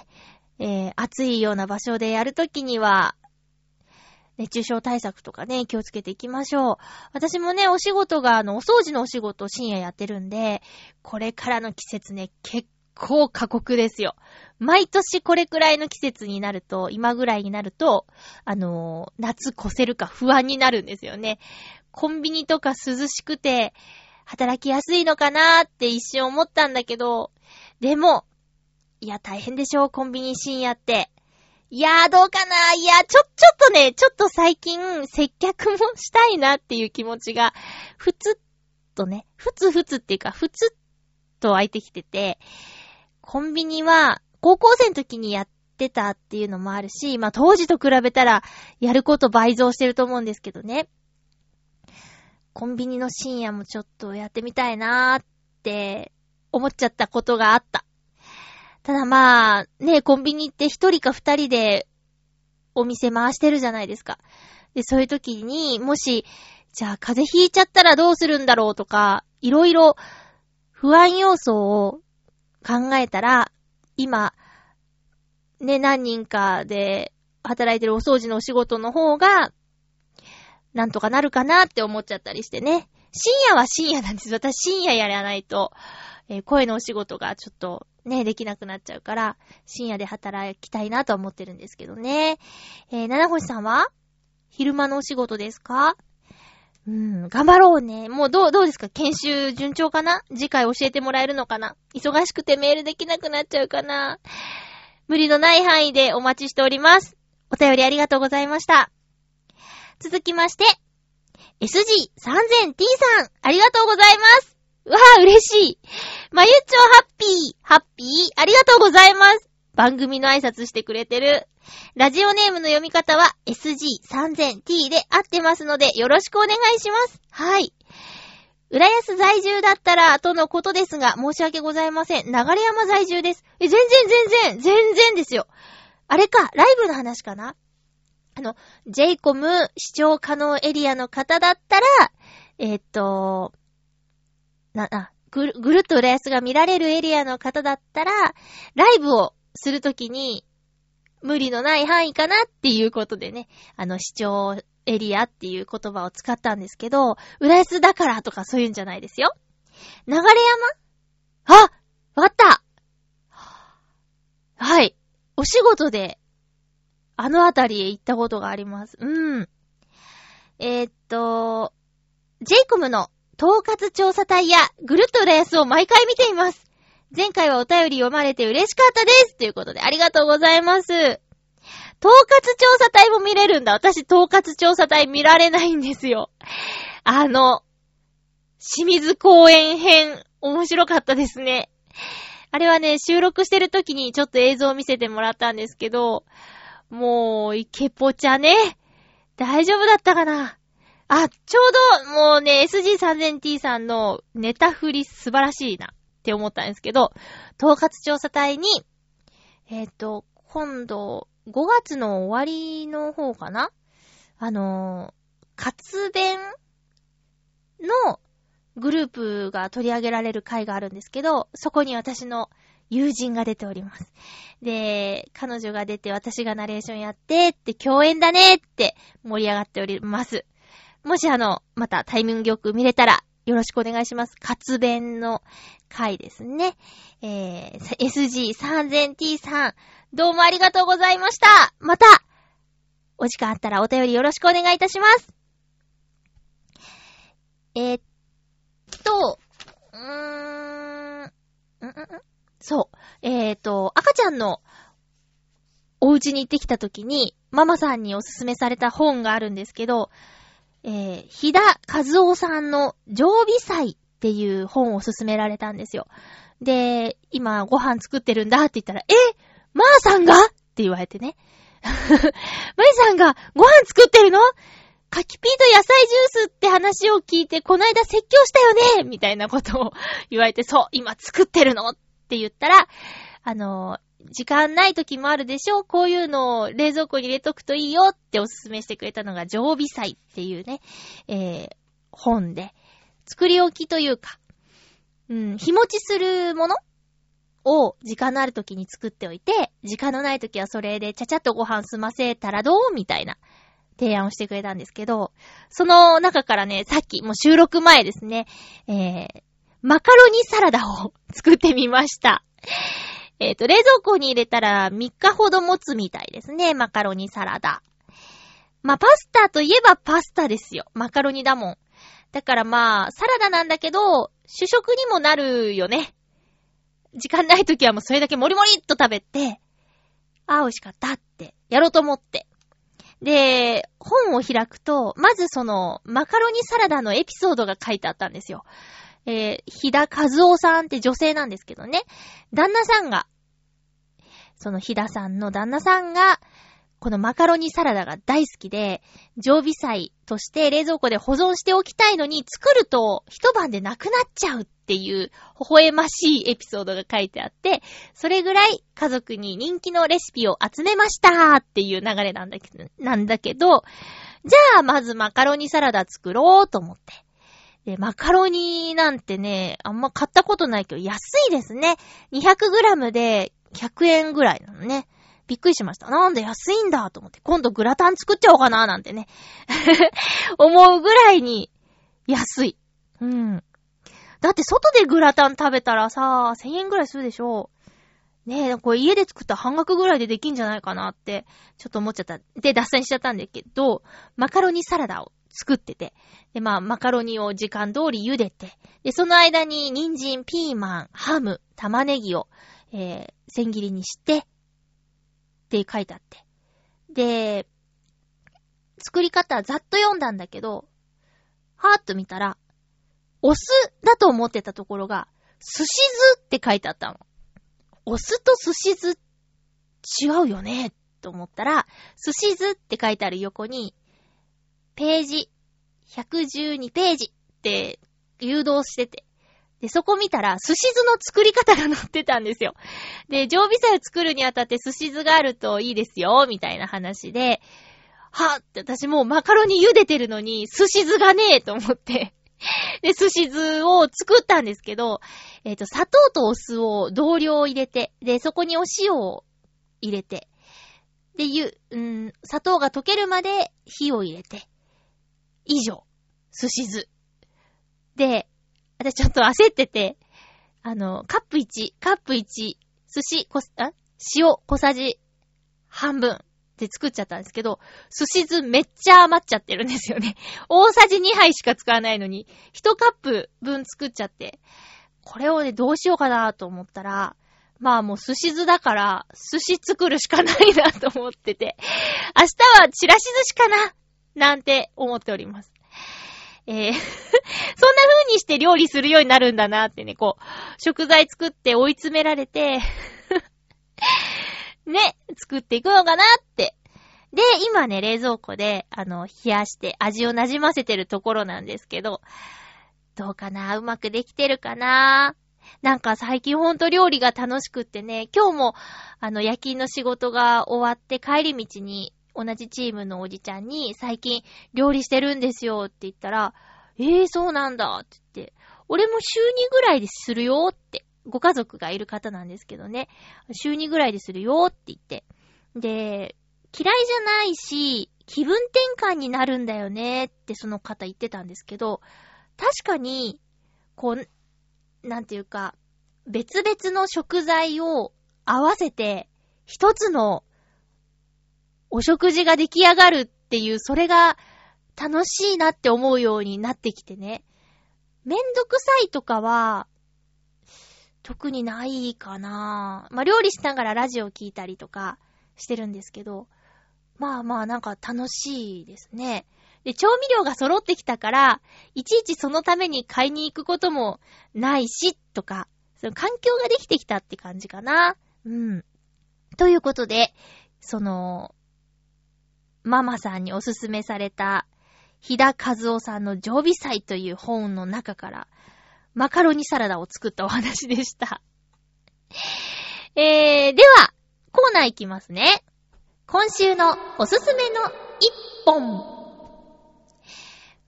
えー、暑いような場所でやるときには、熱中症対策とかね、気をつけていきましょう。私もね、お仕事が、あの、お掃除のお仕事を深夜やってるんで、これからの季節ね、結構過酷ですよ。毎年これくらいの季節になると、今ぐらいになると、あのー、夏越せるか不安になるんですよね。コンビニとか涼しくて、働きやすいのかなーって一瞬思ったんだけど、でも、いや、大変でしょ、コンビニ深夜って。いやー、どうかないや、ちょ、ちょっとね、ちょっと最近、接客もしたいなっていう気持ちが、ふつっとね、ふつふつっていうか、ふつっと湧いてきてて、コンビニは、高校生の時にやってたっていうのもあるし、まあ当時と比べたら、やること倍増してると思うんですけどね。コンビニの深夜もちょっとやってみたいなーって思っちゃったことがあった。ただまあ、ね、コンビニって一人か二人でお店回してるじゃないですか。で、そういう時に、もし、じゃあ風邪ひいちゃったらどうするんだろうとか、いろいろ不安要素を考えたら、今、ね、何人かで働いてるお掃除のお仕事の方が、なんとかなるかなって思っちゃったりしてね。深夜は深夜なんです。私深夜やらないと、えー、声のお仕事がちょっとね、できなくなっちゃうから、深夜で働きたいなと思ってるんですけどね。えー、七星さんは？昼間のお仕事ですか？うん、頑張ろうね。もうどう、どうですか？研修順調かな？次回教えてもらえるのかな？忙しくてメールできなくなっちゃうかな？無理のない範囲でお待ちしております。お便りありがとうございました。続きまして、SG3000T さん、ありがとうございます。わあ、嬉しい。まゆっちょハッピー、ハッピー、ありがとうございます。番組の挨拶してくれてる。ラジオネームの読み方は SG3000T で合ってますのでよろしくお願いします。はい。浦安在住だったら、とのことですが、申し訳ございません。流山在住です。え、全然全然、全然ですよ。あれか、ライブの話かな？あの、JCOM 視聴可能エリアの方だったら、えー、っと、な、あ、ぐる、ぐるっと浦安が見られるエリアの方だったら、ライブをするときに、無理のない範囲かなっていうことでね、あの、視聴エリアっていう言葉を使ったんですけど、浦安だからとかそういうんじゃないですよ。流れ山？あわったはい。お仕事で、あのあたりへ行ったことがあります。うん。えー、っと、ジェイコムの統括調査隊やぐるっと浦安を毎回見ています。前回はお便り読まれて嬉しかったです。ということでありがとうございます。統括調査隊も見れるんだ。私、統括調査隊見られないんですよ。あの、清水公園編、面白かったですね。あれはね、収録してる時にちょっと映像を見せてもらったんですけど、もう、イケポチャね。大丈夫だったかなあ、ちょうど、もうね、SG3000T さんのネタ振り素晴らしいなって思ったんですけど、統括調査隊に、えっ、ー、と、今度、5月の終わりの方かな？あの活弁のグループが取り上げられる回があるんですけど、そこに私の友人が出ております。で、彼女が出て私がナレーションやってって共演だねって盛り上がっております。もしあの、またタイミングよく見れたら、よろしくお願いします。活弁の回ですね。えー、SG3000T さん、どうもありがとうございました。また、お時間あったらお便りよろしくお願いいたします。えー、っと、うーん、んんそう。えー、っと、赤ちゃんのお家に行ってきた時に、ママさんにおすすめされた本があるんですけど、えー、ひだかずおさんの常備祭っていう本を勧められたんですよ。で、今ご飯作ってるんだって言ったら、えまーさんが？って言われてね。まーさんがご飯作ってるの？柿ピーと野菜ジュースって話を聞いて、こないだ説教したよね？みたいなことを言われて、そう、今作ってるの？って言ったら、あの、時間ない時もあるでしょこういうのを冷蔵庫に入れとくといいよっておすすめしてくれたのが常備菜っていうね、えー、本で、作り置きというか、うん、日持ちするものを時間のある時に作っておいて、時間のない時はそれでちゃちゃっとご飯済ませたらどうみたいな提案をしてくれたんですけど、その中からね、さっき、もう収録前ですね、えー、マカロニサラダを作ってみました。えっ、と、冷蔵庫に入れたら3日ほど持つみたいですね、マカロニサラダ。まあ、パスタといえばパスタですよ。マカロニだもん。だからまあ、サラダなんだけど、主食にもなるよね。時間ない時はもうそれだけもりもりっと食べて、あ、美味しかったって、やろうと思って。で、本を開くと、まずその、マカロニサラダのエピソードが書いてあったんですよ。えー、ひだかずおさんって女性なんですけどね。旦那さんが、そのひださんの旦那さんが、このマカロニサラダが大好きで、常備菜として冷蔵庫で保存しておきたいのに、作ると一晩でなくなっちゃうっていう、微笑ましいエピソードが書いてあって、それぐらい家族に人気のレシピを集めましたっていう流れなんだけど、なんだけど、じゃあまずマカロニサラダ作ろうと思って。で、マカロニなんてね、あんま買ったことないけど安いですね。200g で100円ぐらいなのね。びっくりしました。なんで安いんだと思って。今度グラタン作っちゃおうかななんてね。思うぐらいに安い。うん。だって外でグラタン食べたらさ、1000円ぐらいするでしょ。ねえ、これ家で作った半額ぐらいでできんじゃないかなって、ちょっと思っちゃった。で、脱線しちゃったんだけど、マカロニサラダを作ってて。で、まあ、マカロニを時間通り茹でて。で、その間に人参、ピーマン、ハム、玉ねぎを、えー、千切りにして、って書いてあって。で、作り方ざっと読んだんだけど、はーっと見たら、お酢だと思ってたところが、寿司酢って書いてあったの。お酢と寿司酢違うよねと思ったら、寿司酢って書いてある横に、ページ、112ページって誘導してて。で、そこ見たら、寿司酢の作り方が載ってたんですよ。で、常備菜を作るにあたって寿司酢があるといいですよ、みたいな話で、はって私もうマカロニ茹でてるのに寿司酢がねえと思って。で、寿司酢を作ったんですけど、えっ、と、砂糖とお酢を同量入れて、で、そこにお塩を入れて、で、ゆ、うん、砂糖が溶けるまで火を入れて、以上、寿司酢。で、私ちょっと焦ってて、あの、カップ1、カップ1、寿司、こ、あ塩小さじ半分で作っちゃったんですけど、寿司酢めっちゃ余っちゃってるんですよね。大さじ2杯しか使わないのに、1カップ分作っちゃって、これをね、どうしようかなと思ったら、まあもう寿司酢だから、寿司作るしかないなと思ってて、明日はチラシ寿司かななんて思っております。えー、そんな風にして料理するようになるんだなってね、こう、食材作って追い詰められて、ね、作っていくのかなって。で、今ね、冷蔵庫で、あの、冷やして味を馴染ませてるところなんですけど、どうかなうまくできてるかななんか最近ほんと料理が楽しくってね、今日も、あの、夜勤の仕事が終わって帰り道に、同じチームのおじちゃんに、最近料理してるんですよって言ったら、えー、そうなんだって言って、俺も週2ぐらいでするよって、ご家族がいる方なんですけどね、週2ぐらいでするよって言って、で、嫌いじゃないし、気分転換になるんだよねってその方言ってたんですけど、確かに、こう、なんていうか、別々の食材を合わせて、一つのお食事が出来上がるっていう、それが楽しいなって思うようになってきてね。めんどくさいとかは、特にないかなまあ、料理しながらラジオ聞いたりとかしてるんですけど、まあまあなんか楽しいですね。で、調味料が揃ってきたから、いちいちそのために買いに行くこともないし、とか、その環境ができてきたって感じかな。うん。ということで、その、ママさんにおすすめされた、ひだかずおさんの常備菜という本の中から、マカロニサラダを作ったお話でした。えー、では、コーナーいきますね。今週のおすすめの一本。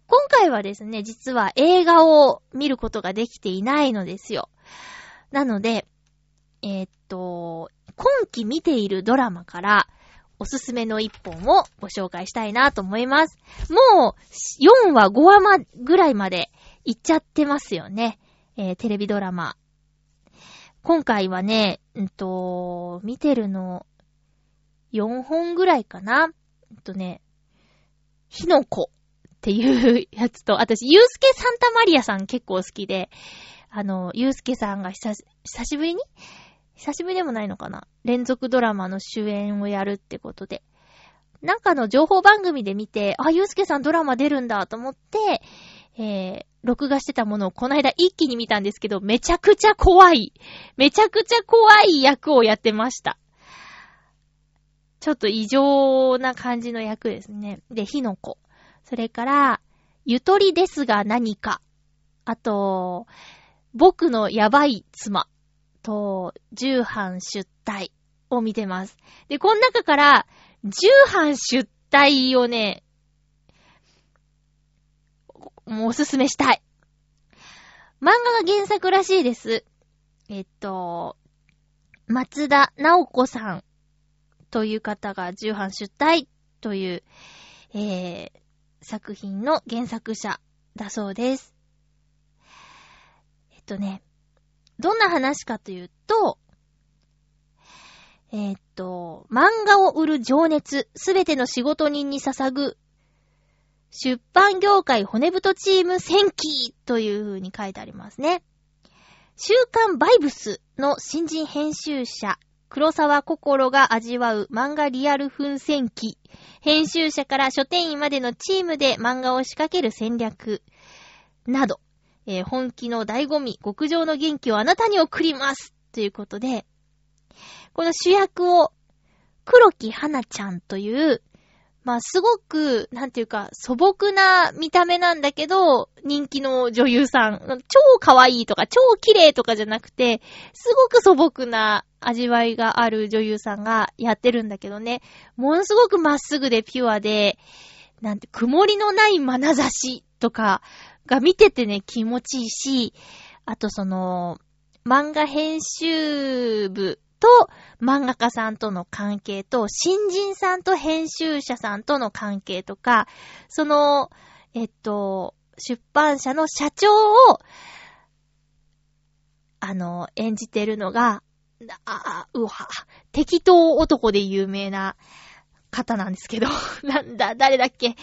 今回はですね、実は映画を見ることができていないのですよ。なので、えーっと、今期見ているドラマから、おすすめの一本をご紹介したいなと思います。もう、4話、5話まぐらいまで行っちゃってますよね。えーテレビドラマ。今回はね、うんと、見てるの、4本ぐらいかな。うんとね、火の粉っていうやつと、私、ゆうすけサンタマリアさん結構好きで、あの、ゆうすけさんが久し、久しぶりに久しぶりでもないのかな？連続ドラマの主演をやるってことで。なんかの情報番組で見て、あ、ゆうすけさんドラマ出るんだと思って、えー、録画してたものをこの間一気に見たんですけど、めちゃくちゃ怖い。めちゃくちゃ怖い役をやってました。ちょっと異常な感じの役ですね。で、火の粉。それから、ゆとりですが何か。あと、僕のやばい妻と、重版出退を見てます。で、この中から、重版出退をね、もうおすすめしたい。漫画が原作らしいです。えっと、松田直子さんという方が重版出退という、えー、作品の原作者だそうです。えっとね、どんな話かというと、えーっと、漫画を売る情熱、すべての仕事人に捧ぐ、出版業界骨太チーム戦記という風に書いてありますね。週刊バイブスの新人編集者、黒沢心が味わう漫画リアル奮戦記。編集者から書店員までのチームで漫画を仕掛ける戦略。など、えー本気の醍醐味、極上の元気をあなたに送りますということで、この主役を、黒木花ちゃんという、まあ、すごく、なんていうか、素朴な見た目なんだけど、人気の女優さん。超可愛いとか、超綺麗とかじゃなくて、すごく素朴な味わいがある女優さんがやってるんだけどね。ものすごくまっすぐでピュアで、なんて、曇りのない眼差しとかが見ててね、気持ちいいし、あとその、漫画編集部と漫画家さんとの関係と、新人さんと編集者さんとの関係とか、その、えっと、出版社の社長を、あの、演じてるのが、あ、あうわ、適当男で有名な方なんですけど、なんだ、誰だっけ？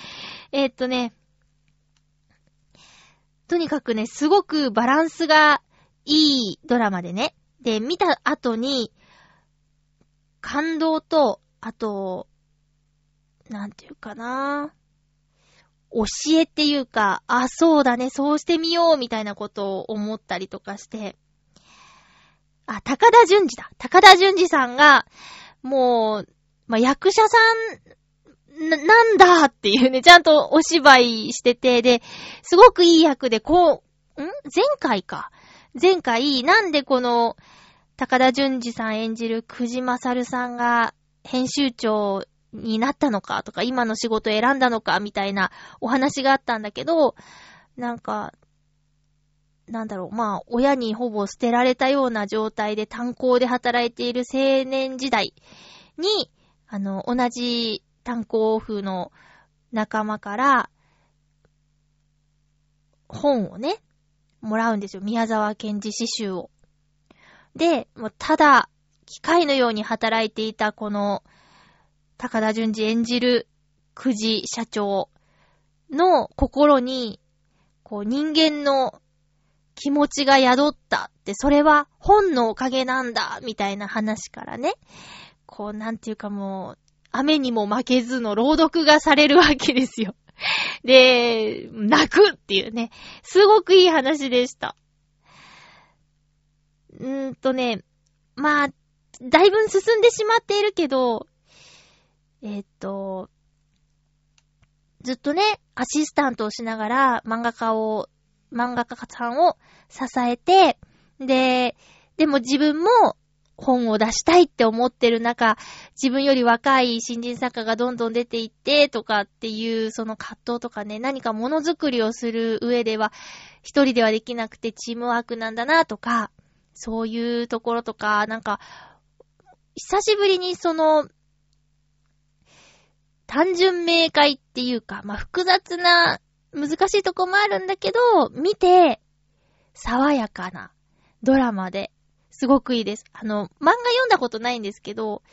えっとね、にかくね、すごくバランスがいいドラマでね。で、見た後に、感動と、あと、なんていうかな教えっていうか、あ、そうだね、そうしてみよう、みたいなことを思ったりとかして。あ、高田純次だ。高田純次さんが、もう、まあ、役者さん、な、なんだっていうね、ちゃんとお芝居してて、で、すごくいい役で、こう、ん？前回か。前回、なんでこの、高田純次さん演じる久慈勝さんが編集長になったのかとか、今の仕事を選んだのかみたいなお話があったんだけど、なんか、なんだろう、まあ、親にほぼ捨てられたような状態で炭鉱で働いている青年時代に、あの、同じ炭鉱夫の仲間から、本をね、もらうんですよ。宮沢賢治詩集を。で、もうただ、機械のように働いていたこの、高田純次演じる久慈社長の心に、こう人間の気持ちが宿ったって、それは本のおかげなんだ、みたいな話からね、こうなんていうかもう、雨にも負けずの朗読がされるわけですよ。で、泣くっていうね、すごくいい話でした。うーとね、まあ、だいぶ進んでしまっているけど、えっと、ずっとね、アシスタントをしながら漫画家を、漫画家さんを支えて、で、でも自分も本を出したいって思ってる中、自分より若い新人作家がどんどん出ていってとかっていうその葛藤とかね、何かものづくりをする上では、一人ではできなくてチームワークなんだなとか、そういうところとか、なんか、久しぶりにその、単純明快っていうか、まあ、複雑な、難しいとこもあるんだけど、見て、爽やかなドラマで、すごくいいです。あの、漫画読んだことないんですけど、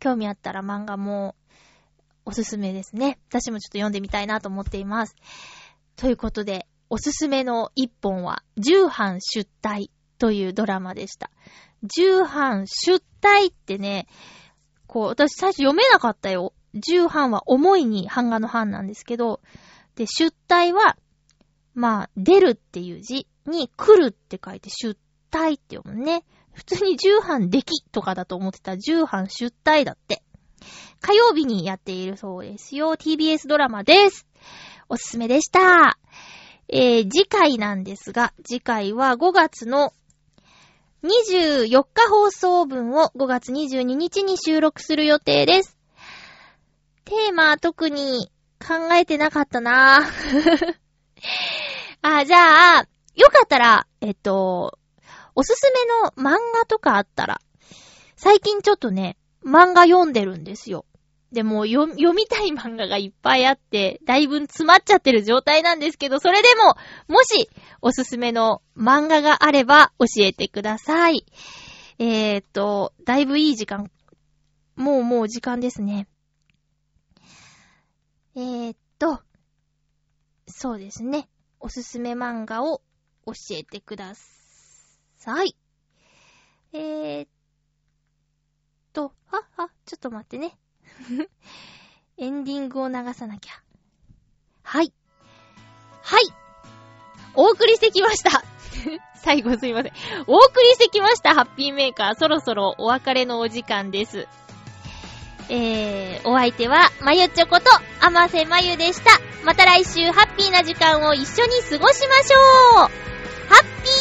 興味あったら漫画もおすすめですね。私もちょっと読んでみたいなと思っています。ということで、おすすめの一本は、重版出退というドラマでした。重版出退ってね、こう、私最初読めなかったよ。重版は重いに版画の版なんですけど、で、出退は、まあ、出るっていう字に来るって書いて出退って読むね。普通に重版出来とかだと思ってた重版出退だって。火曜日にやっているそうですよ。TBS ドラマです。おすすめでした。えー、次回なんですが、次回は5月の24日放送分を5月22日に収録する予定です。テーマ特に考えてなかったなぁ。あ、じゃあ、よかったら、えっと、おすすめの漫画とかあったら、最近ちょっとね、漫画読んでるんですよ。でも読、読みたい漫画がいっぱいあって、だいぶ詰まっちゃってる状態なんですけど、それでも、もし、おすすめの漫画があれば教えてください。えー、っと、だいぶいい時間。もうもう時間ですね。えー、っと、そうですね。おすすめ漫画を教えてくださいさい。えー、っと、はっは、ちょっと待ってね。エンディングを流さなきゃ。はい。はいお送りしてきました 最後すいません。お送りしてきました、ハッピーメーカー。そろそろお別れのお時間です。えー、お相手は、まゆちょこと、あませまゆでした。また来週、ハッピーな時間を一緒に過ごしましょうハッピー